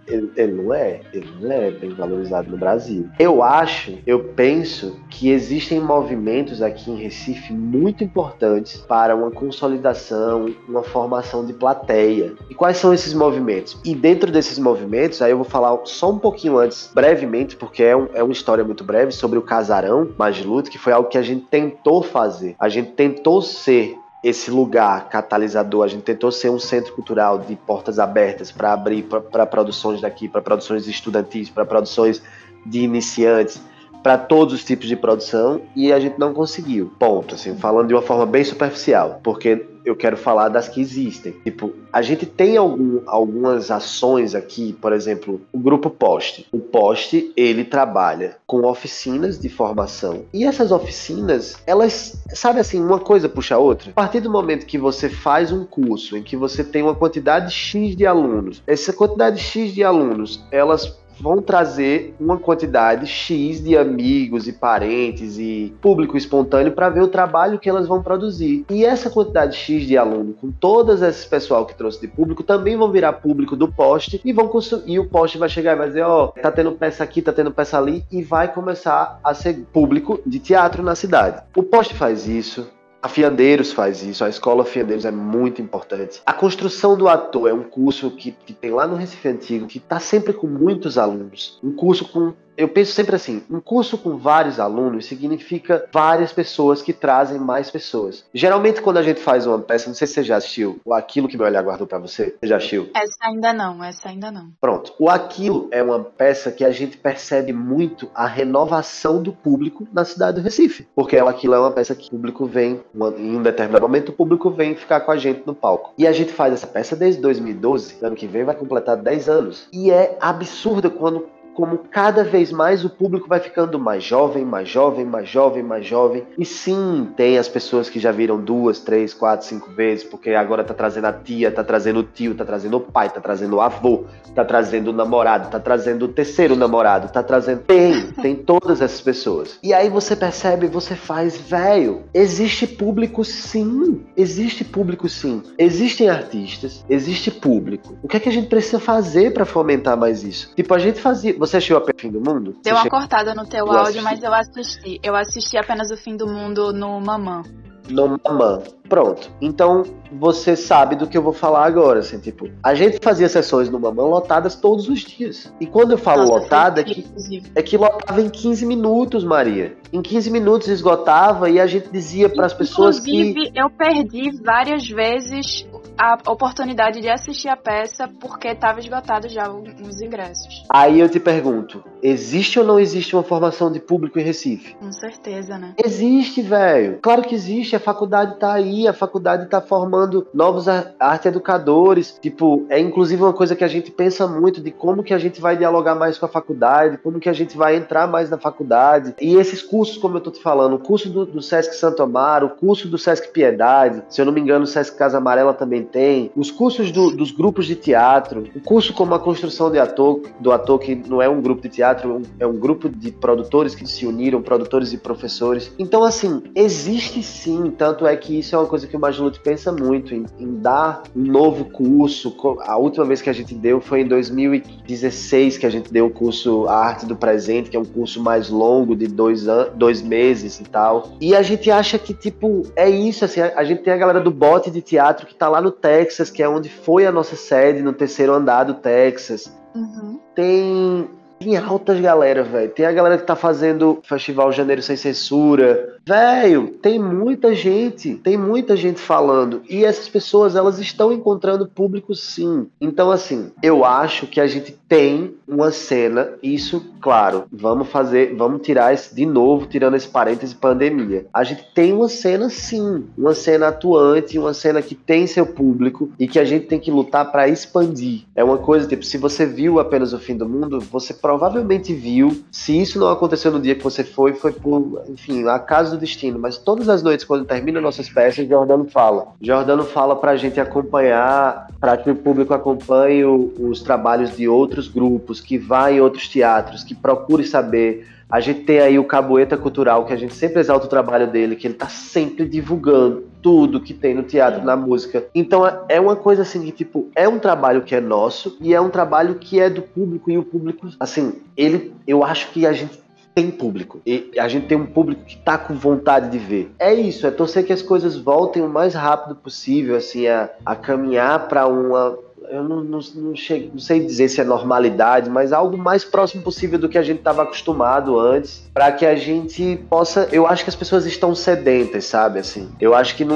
Ele, ele, não é, ele não é bem valorizado no Brasil. Eu acho, eu penso que existem movimentos aqui em Recife muito importantes para uma consolidação, uma formação de plateia. E quais são esses movimentos? E dentro desses movimentos, aí eu vou falar só um pouquinho antes, brevemente, porque é, um, é uma história muito breve sobre o Casarão Magiluto, que foi algo que a gente tentou fazer. A gente tentou ser esse lugar catalisador. A gente tentou ser um centro cultural de portas abertas para abrir para produções daqui, para produções estudantis, para produções de iniciantes, para todos os tipos de produção e a gente não conseguiu. Ponto, assim, falando de uma forma bem superficial, porque eu quero falar das que existem. Tipo, a gente tem algum, algumas ações aqui, por exemplo, o grupo Poste. O Poste, ele trabalha com oficinas de formação. E essas oficinas, elas, sabe assim, uma coisa puxa a outra. A partir do momento que você faz um curso em que você tem uma quantidade X de alunos, essa quantidade X de alunos, elas vão trazer uma quantidade X de amigos e parentes e público espontâneo para ver o trabalho que elas vão produzir. E essa quantidade X de aluno, com todas esse pessoal que trouxe de público, também vão virar público do poste e vão consumir. E o poste vai chegar e vai dizer: Ó, oh, tá tendo peça aqui, tá tendo peça ali, e vai começar a ser público de teatro na cidade. O poste faz isso, a Fiandeiros faz isso, a escola Fiandeiros é muito importante. A construção do ator é um curso que, que tem lá no Recife Antigo, que está sempre com muitos alunos. Um curso com eu penso sempre assim: um curso com vários alunos significa várias pessoas que trazem mais pessoas. Geralmente, quando a gente faz uma peça, não sei se você já assistiu, o Aquilo que meu olhar guardou para você. Você já assistiu?
Essa ainda não, essa ainda não.
Pronto. O Aquilo é uma peça que a gente percebe muito a renovação do público na cidade do Recife. Porque o Aquilo é uma peça que o público vem, em um determinado momento, o público vem ficar com a gente no palco. E a gente faz essa peça desde 2012, ano que vem vai completar 10 anos. E é absurdo quando como cada vez mais o público vai ficando mais jovem, mais jovem, mais jovem, mais jovem. E sim, tem as pessoas que já viram duas, três, quatro, cinco vezes, porque agora tá trazendo a tia, tá trazendo o tio, tá trazendo o pai, tá trazendo o avô, tá trazendo o namorado, tá trazendo o terceiro namorado, tá trazendo. Tem, tem todas essas pessoas. E aí você percebe, você faz, velho, existe público sim. Existe público sim. Existem artistas, existe público. O que é que a gente precisa fazer para fomentar mais isso? Tipo, a gente fazia você assistiu a Fim do Mundo?
Deu uma cortada no teu eu áudio, assisti. mas eu assisti. Eu assisti apenas o Fim do Mundo no Mamã.
No Mamã. Pronto. Então você sabe do que eu vou falar agora, assim, tipo, a gente fazia sessões no Mamã lotadas todos os dias. E quando eu falo Nossa, lotada, é que, é que lotava em 15 minutos, Maria. Em 15 minutos esgotava e a gente dizia para as pessoas que.
Inclusive, eu perdi várias vezes a oportunidade de assistir a peça porque estava esgotado já os ingressos.
Aí eu te pergunto, existe ou não existe uma formação de público em Recife?
Com certeza, né?
Existe, velho. Claro que existe, a faculdade tá aí, a faculdade tá formando novos arte educadores. Tipo, é inclusive uma coisa que a gente pensa muito de como que a gente vai dialogar mais com a faculdade, como que a gente vai entrar mais na faculdade. E esses cursos, como eu tô te falando, o curso do, do Sesc Santo Amaro, o curso do Sesc Piedade, se eu não me engano, o Sesc Casa Amarela também tem, os cursos do, dos grupos de teatro, o curso como a construção de ator, do ator que não é um grupo de teatro, é um grupo de produtores que se uniram, produtores e professores. Então, assim, existe sim, tanto é que isso é uma coisa que o Majulute pensa muito, em, em dar um novo curso. A última vez que a gente deu foi em 2016, que a gente deu o curso A Arte do Presente, que é um curso mais longo, de dois, dois meses e tal. E a gente acha que, tipo, é isso, assim, a, a gente tem a galera do bote de teatro que tá lá no Texas, que é onde foi a nossa sede, no terceiro andar do Texas. Uhum. Tem tem altas galera, velho. Tem a galera que tá fazendo Festival Janeiro Sem Censura. Velho, tem muita gente, tem muita gente falando. E essas pessoas, elas estão encontrando público sim. Então, assim, eu acho que a gente tem uma cena, isso, claro, vamos fazer, vamos tirar esse, de novo, tirando esse parêntese pandemia. A gente tem uma cena sim, uma cena atuante, uma cena que tem seu público e que a gente tem que lutar para expandir. É uma coisa, tipo, se você viu apenas o fim do mundo, você provavelmente viu. Se isso não aconteceu no dia que você foi, foi por, enfim, acaso do destino. Mas todas as noites, quando termina nossas peças, Jordano fala. Jordano fala pra gente acompanhar, para que o público acompanhe o, os trabalhos de outros grupos, que vá em outros teatros, que procure saber. A gente tem aí o Caboeta Cultural, que a gente sempre exalta o trabalho dele, que ele tá sempre divulgando tudo que tem no teatro, na música. Então é uma coisa assim que, tipo, é um trabalho que é nosso e é um trabalho que é do público e o público, assim, ele, eu acho que a gente tem público. E a gente tem um público que tá com vontade de ver. É isso, é torcer que as coisas voltem o mais rápido possível, assim, a, a caminhar para uma eu não, não, não, não sei dizer se é normalidade, mas algo mais próximo possível do que a gente estava acostumado antes, para que a gente possa. Eu acho que as pessoas estão sedentas, sabe? Assim, eu acho que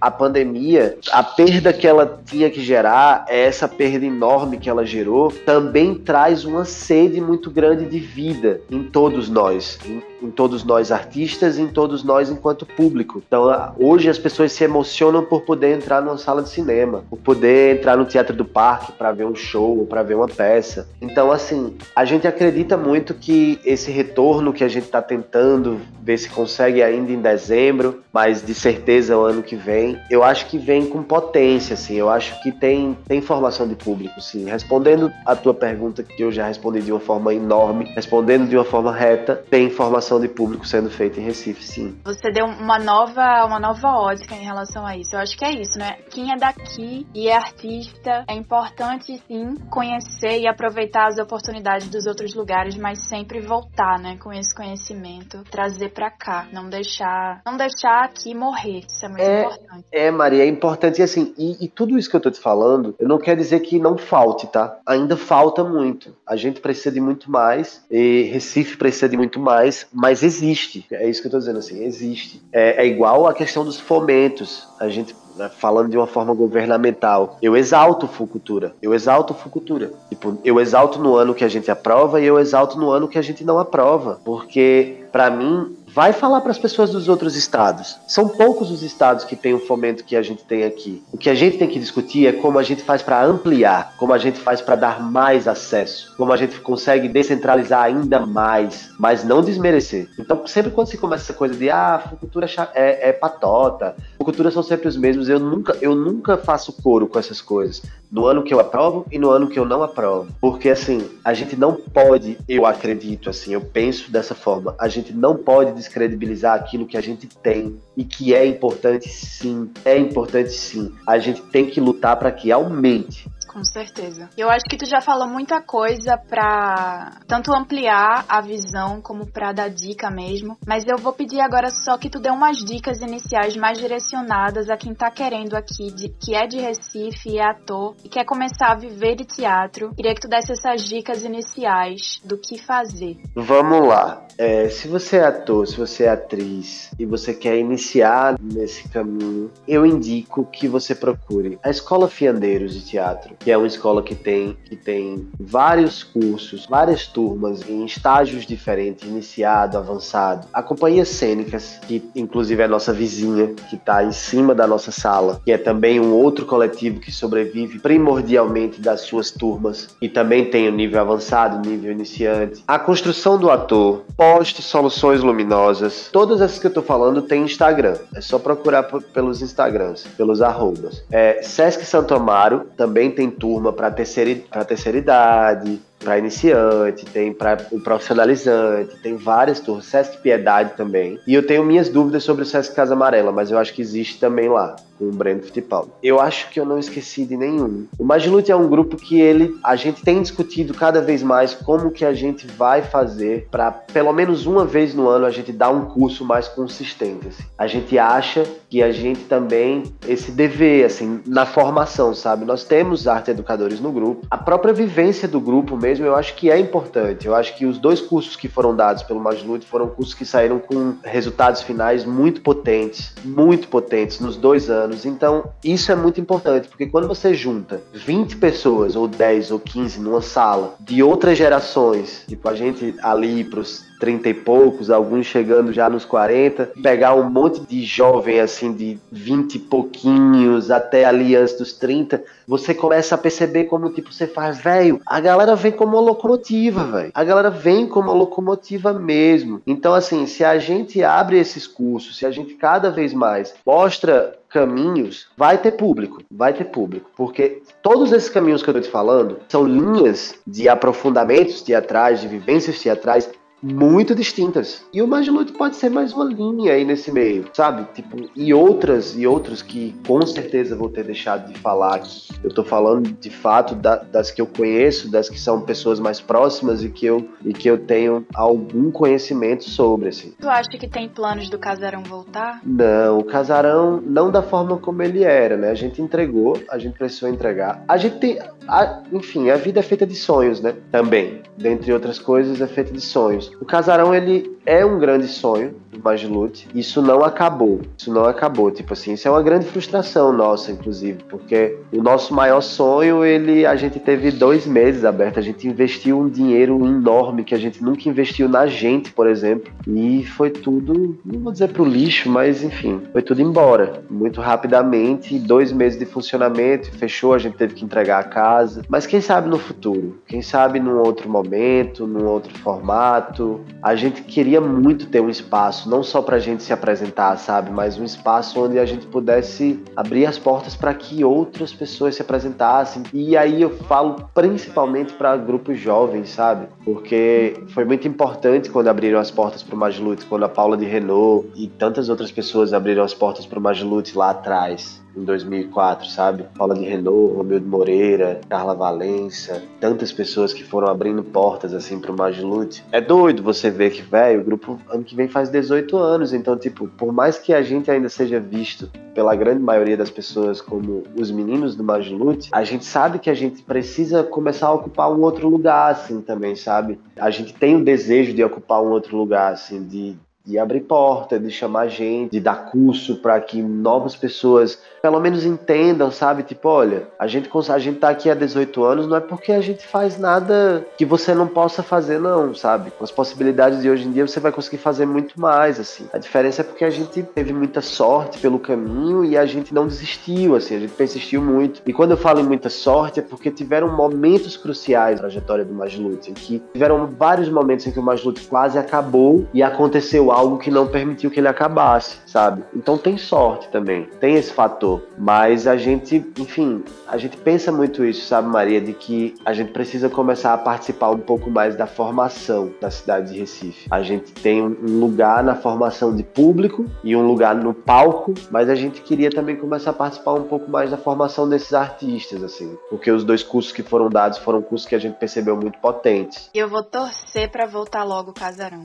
a pandemia, a perda que ela tinha que gerar, essa perda enorme que ela gerou, também traz uma sede muito grande de vida em todos nós, em, em todos nós artistas, em todos nós enquanto público. Então, hoje as pessoas se emocionam por poder entrar numa sala de cinema, por poder entrar no teatro do parque para ver um show ou para ver uma peça. Então, assim, a gente acredita muito que esse retorno que a gente está tentando ver se consegue ainda em dezembro, mas de certeza o ano que vem, eu acho que vem com potência, assim. Eu acho que tem, tem formação de público, sim. Respondendo a tua pergunta, que eu já respondi de uma forma enorme, respondendo de uma forma reta, tem formação de público sendo feita em Recife, sim.
Você deu uma nova, uma nova ótica em relação a isso. Eu acho que é isso, né? Quem é daqui e é artista, é importante sim conhecer e aproveitar as oportunidades dos outros lugares, mas sempre voltar, né, com esse conhecimento, trazer para cá, não deixar, não deixar aqui morrer. Isso é muito é, importante.
É, Maria, é importante e assim, e, e tudo isso que eu tô te falando, eu não quero dizer que não falte, tá? Ainda falta muito. A gente precisa de muito mais, e Recife precisa de muito mais, mas existe. É isso que eu tô dizendo assim, existe. É, é igual a questão dos fomentos. A gente né, falando de uma forma governamental, eu exalto Fucultura. Eu exalto Fucultura. Tipo, eu exalto no ano que a gente aprova e eu exalto no ano que a gente não aprova. Porque, para mim, Vai falar para as pessoas dos outros estados. São poucos os estados que têm o fomento que a gente tem aqui. O que a gente tem que discutir é como a gente faz para ampliar, como a gente faz para dar mais acesso, como a gente consegue descentralizar ainda mais, mas não desmerecer. Então, sempre quando se começa essa coisa de ah, cultura é, é patota, cultura são sempre os mesmos, eu nunca, eu nunca faço coro com essas coisas. No ano que eu aprovo e no ano que eu não aprovo. Porque assim, a gente não pode, eu acredito assim, eu penso dessa forma, a gente não pode descredibilizar aquilo que a gente tem e que é importante sim, é importante sim. A gente tem que lutar para que aumente.
Com certeza. Eu acho que tu já falou muita coisa pra tanto ampliar a visão como pra dar dica mesmo. Mas eu vou pedir agora só que tu dê umas dicas iniciais mais direcionadas a quem tá querendo aqui, de, que é de Recife e é ator e quer começar a viver de teatro. Queria que tu desse essas dicas iniciais do que fazer.
Vamos lá. É, se você é ator, se você é atriz e você quer iniciar nesse caminho, eu indico que você procure a Escola Fiandeiros de Teatro que é uma escola que tem, que tem vários cursos, várias turmas em estágios diferentes, iniciado, avançado. A Companhia Cênicas, que inclusive é a nossa vizinha, que está em cima da nossa sala, que é também um outro coletivo que sobrevive primordialmente das suas turmas e também tem o nível avançado, nível iniciante. A construção do ator, poste soluções luminosas, todas essas que eu estou falando tem Instagram. É só procurar pelos Instagrams, pelos arrobas. É, Sesc Santo Amaro também tem turma para terceira, terceira idade, para iniciante, tem para o profissionalizante, tem várias turmas, Sesc Piedade também. E eu tenho minhas dúvidas sobre o Sesc Casa Amarela, mas eu acho que existe também lá, com o Breno Fittipaldi. Eu acho que eu não esqueci de nenhum. O Magilute é um grupo que ele, a gente tem discutido cada vez mais como que a gente vai fazer para pelo menos uma vez no ano a gente dar um curso mais consistente. Assim. A gente acha que a gente também esse dever assim na formação, sabe? Nós temos arte educadores no grupo. A própria vivência do grupo mesmo mesmo, eu acho que é importante. Eu acho que os dois cursos que foram dados pelo Majlut foram cursos que saíram com resultados finais muito potentes, muito potentes nos dois anos. Então, isso é muito importante, porque quando você junta 20 pessoas, ou 10 ou 15 numa sala de outras gerações, tipo a gente ali pros 30 e poucos, alguns chegando já nos 40, pegar um monte de jovem assim de 20 e pouquinhos até ali antes dos 30, você começa a perceber como tipo você faz, velho, a galera vem como uma locomotiva, velho. A galera vem como uma locomotiva mesmo. Então assim, se a gente abre esses cursos, se a gente cada vez mais mostra caminhos, vai ter público, vai ter público, porque todos esses caminhos que eu tô te falando são linhas de aprofundamentos teatrais, de vivências teatrais muito distintas. E o Magilute pode ser mais uma linha aí nesse meio, sabe? Tipo, e outras e outros que com certeza vou ter deixado de falar aqui. Eu tô falando de fato da, das que eu conheço, das que são pessoas mais próximas e que eu e que eu tenho algum conhecimento sobre assim.
Tu acha que tem planos do casarão voltar?
Não, o casarão não da forma como ele era, né? A gente entregou, a gente precisou entregar. A gente tem, a, enfim, a vida é feita de sonhos, né? Também, dentre outras coisas, é feita de sonhos. O casarão ele é um grande sonho do Magilute. Isso não acabou. Isso não acabou. Tipo assim, isso é uma grande frustração nossa, inclusive, porque o nosso maior sonho, ele, a gente teve dois meses aberto. A gente investiu um dinheiro enorme que a gente nunca investiu na gente, por exemplo, e foi tudo, não vou dizer pro lixo, mas enfim, foi tudo embora muito rapidamente. Dois meses de funcionamento, fechou. A gente teve que entregar a casa. Mas quem sabe no futuro? Quem sabe num outro momento, num outro formato? A gente queria queria muito ter um espaço, não só para a gente se apresentar, sabe, mas um espaço onde a gente pudesse abrir as portas para que outras pessoas se apresentassem. E aí eu falo principalmente para grupos jovens, sabe, porque foi muito importante quando abriram as portas para o Magilute, quando a Paula de Renault e tantas outras pessoas abriram as portas para o Magilute lá atrás em 2004, sabe? Paula de Renault, Romildo Moreira, Carla Valença, tantas pessoas que foram abrindo portas assim pro Magilute. É doido você ver que, velho, o grupo ano que vem faz 18 anos, então, tipo, por mais que a gente ainda seja visto pela grande maioria das pessoas como os meninos do Magilute, a gente sabe que a gente precisa começar a ocupar um outro lugar, assim, também, sabe? A gente tem o desejo de ocupar um outro lugar, assim, de de abrir porta, de chamar gente, de dar curso para que novas pessoas pelo menos entendam, sabe? Tipo, olha, a gente a gente tá aqui há 18 anos, não é porque a gente faz nada que você não possa fazer, não, sabe? Com as possibilidades de hoje em dia, você vai conseguir fazer muito mais, assim. A diferença é porque a gente teve muita sorte pelo caminho e a gente não desistiu, assim, a gente persistiu muito. E quando eu falo em muita sorte, é porque tiveram momentos cruciais na trajetória do Magilute, em que tiveram vários momentos em que o Magilute quase acabou e aconteceu algo que não permitiu que ele acabasse, sabe? Então tem sorte também, tem esse fator. Mas a gente, enfim, a gente pensa muito isso, sabe, Maria, de que a gente precisa começar a participar um pouco mais da formação da cidade de Recife. A gente tem um lugar na formação de público e um lugar no palco, mas a gente queria também começar a participar um pouco mais da formação desses artistas, assim, porque os dois cursos que foram dados foram cursos que a gente percebeu muito potentes.
Eu vou torcer para voltar logo o casarão.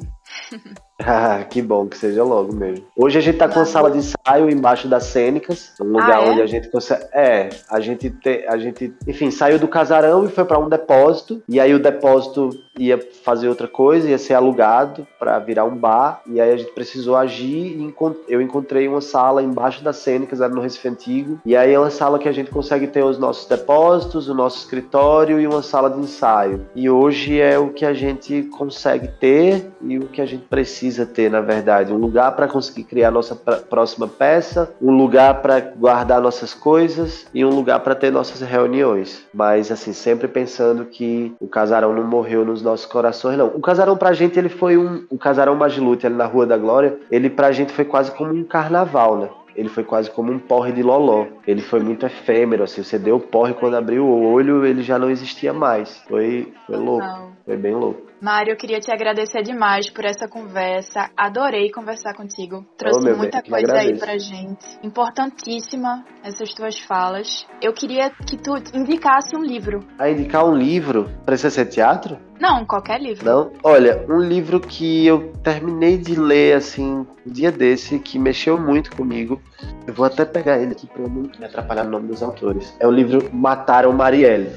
Ah, que bom que seja logo mesmo. Hoje a gente tá com a sala de ensaio embaixo das cênicas, um lugar ah, é? onde a gente consegue. É, a gente, te... a gente, enfim, saiu do casarão e foi para um depósito. E aí o depósito ia fazer outra coisa, ia ser alugado para virar um bar. E aí a gente precisou agir. E encont... eu encontrei uma sala embaixo das cênicas, era no Recife Antigo. E aí é uma sala que a gente consegue ter os nossos depósitos, o nosso escritório e uma sala de ensaio. E hoje é o que a gente consegue ter e o que a gente precisa ter, na verdade, um lugar para conseguir criar nossa próxima peça, um lugar para guardar nossas coisas e um lugar para ter nossas reuniões. Mas assim, sempre pensando que o casarão não morreu nos nossos corações, não. O casarão pra gente ele foi um, o casarão Magilute ali na Rua da Glória, ele pra gente foi quase como um carnaval, né? ele foi quase como um porre de loló. Ele foi muito efêmero, assim, você deu o porre quando abriu o olho, ele já não existia mais. Foi, foi louco, foi bem louco.
Mário, eu queria te agradecer demais por essa conversa. Adorei conversar contigo. Trouxe oh, muita bem, coisa aí pra gente. Importantíssima essas tuas falas. Eu queria que tu indicasse um livro.
A indicar um livro? Precisa ser teatro?
Não, qualquer livro.
Não? Olha, um livro que eu terminei de ler, assim, um dia desse, que mexeu muito comigo. Eu vou até pegar ele aqui pra não me atrapalhar no nome dos autores. É o livro Mataram Marielle.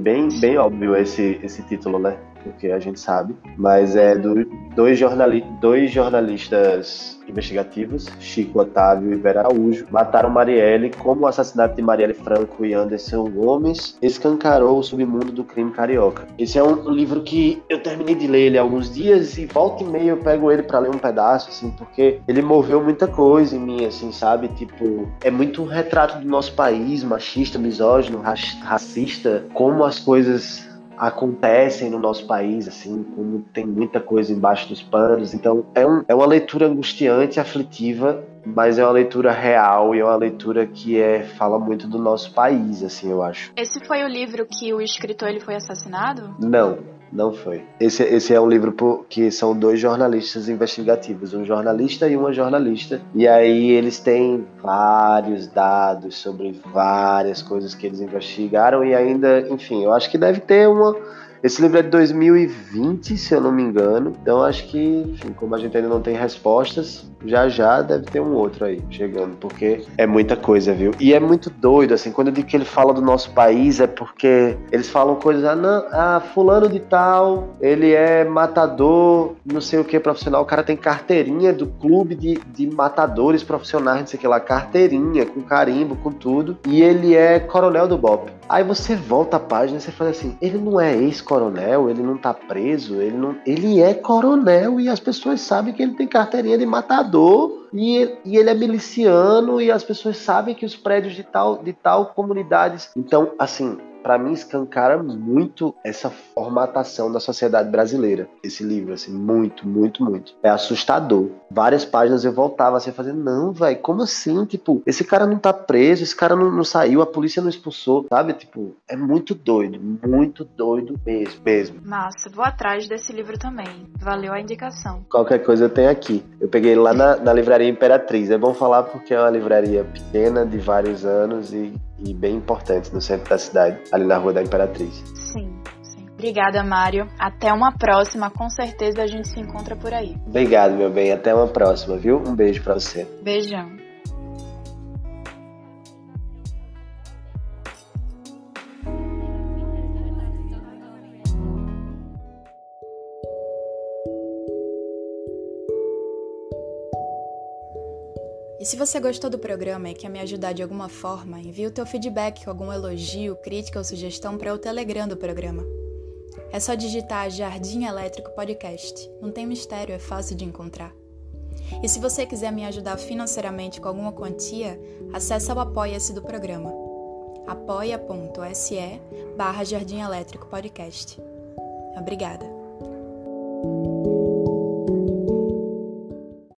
Bem, bem óbvio esse, esse título, né? Porque a gente sabe, mas é do, dois, jornali dois jornalistas investigativos, Chico Otávio e Vera Araújo, mataram Marielle como o assassinato de Marielle Franco e Anderson Gomes escancarou o submundo do crime carioca. Esse é um livro que eu terminei de ler ele há alguns dias e volta e meia eu pego ele para ler um pedaço, assim, porque ele moveu muita coisa em mim, assim, sabe? Tipo, é muito um retrato do nosso país, machista, misógino, racista, como as coisas acontecem no nosso país, assim, como tem muita coisa embaixo dos panos. Então, é, um, é uma leitura angustiante, aflitiva, mas é uma leitura real e é uma leitura que é fala muito do nosso país, assim, eu acho.
Esse foi o livro que o escritor ele foi assassinado?
Não, não foi. Esse, esse é um livro que são dois jornalistas investigativos, um jornalista e uma jornalista. E aí eles têm vários dados sobre várias coisas que eles investigaram e ainda, enfim, eu acho que deve ter uma esse livro é de 2020, se eu não me engano. Então acho que, enfim, como a gente ainda não tem respostas, já já deve ter um outro aí chegando, porque é muita coisa, viu? E é muito doido, assim, quando eu digo que ele fala do nosso país, é porque eles falam coisas, ah, não, ah, fulano de tal, ele é matador, não sei o que, profissional, o cara tem carteirinha do clube de, de matadores profissionais, não sei o que lá, carteirinha, com carimbo, com tudo, e ele é coronel do BOP. Aí você volta a página e você fala assim, ele não é ex-coronel coronel, ele não tá preso, ele não. Ele é coronel e as pessoas sabem que ele tem carteirinha de matador e, e ele é miliciano e as pessoas sabem que os prédios de tal, de tal comunidades. Então, assim, para mim escancara muito essa formatação da sociedade brasileira. Esse livro, assim, muito, muito, muito. É assustador. Várias páginas eu voltava assim, fazendo, não, velho, como assim? Tipo, esse cara não tá preso, esse cara não, não, saiu, a polícia não expulsou, sabe? Tipo, é muito doido, muito doido mesmo, mesmo.
Massa, vou atrás desse livro também. Valeu a indicação.
Qualquer coisa eu tenho aqui. Eu peguei lá na, na livraria Imperatriz. É bom falar porque é uma livraria pequena, de vários anos e e bem importantes no centro da cidade, ali na Rua da Imperatriz.
Sim, sim. Obrigada, Mário. Até uma próxima. Com certeza a gente se encontra por aí.
Obrigado, meu bem. Até uma próxima, viu? Um beijo para você.
Beijão. E se você gostou do programa e quer me ajudar de alguma forma, envie o teu feedback com algum elogio, crítica ou sugestão para o Telegram do programa. É só digitar Jardim Elétrico Podcast. Não tem mistério, é fácil de encontrar. E se você quiser me ajudar financeiramente com alguma quantia, acesse o Apoia-se do programa. apoia.se barra Jardim Elétrico Podcast. Obrigada.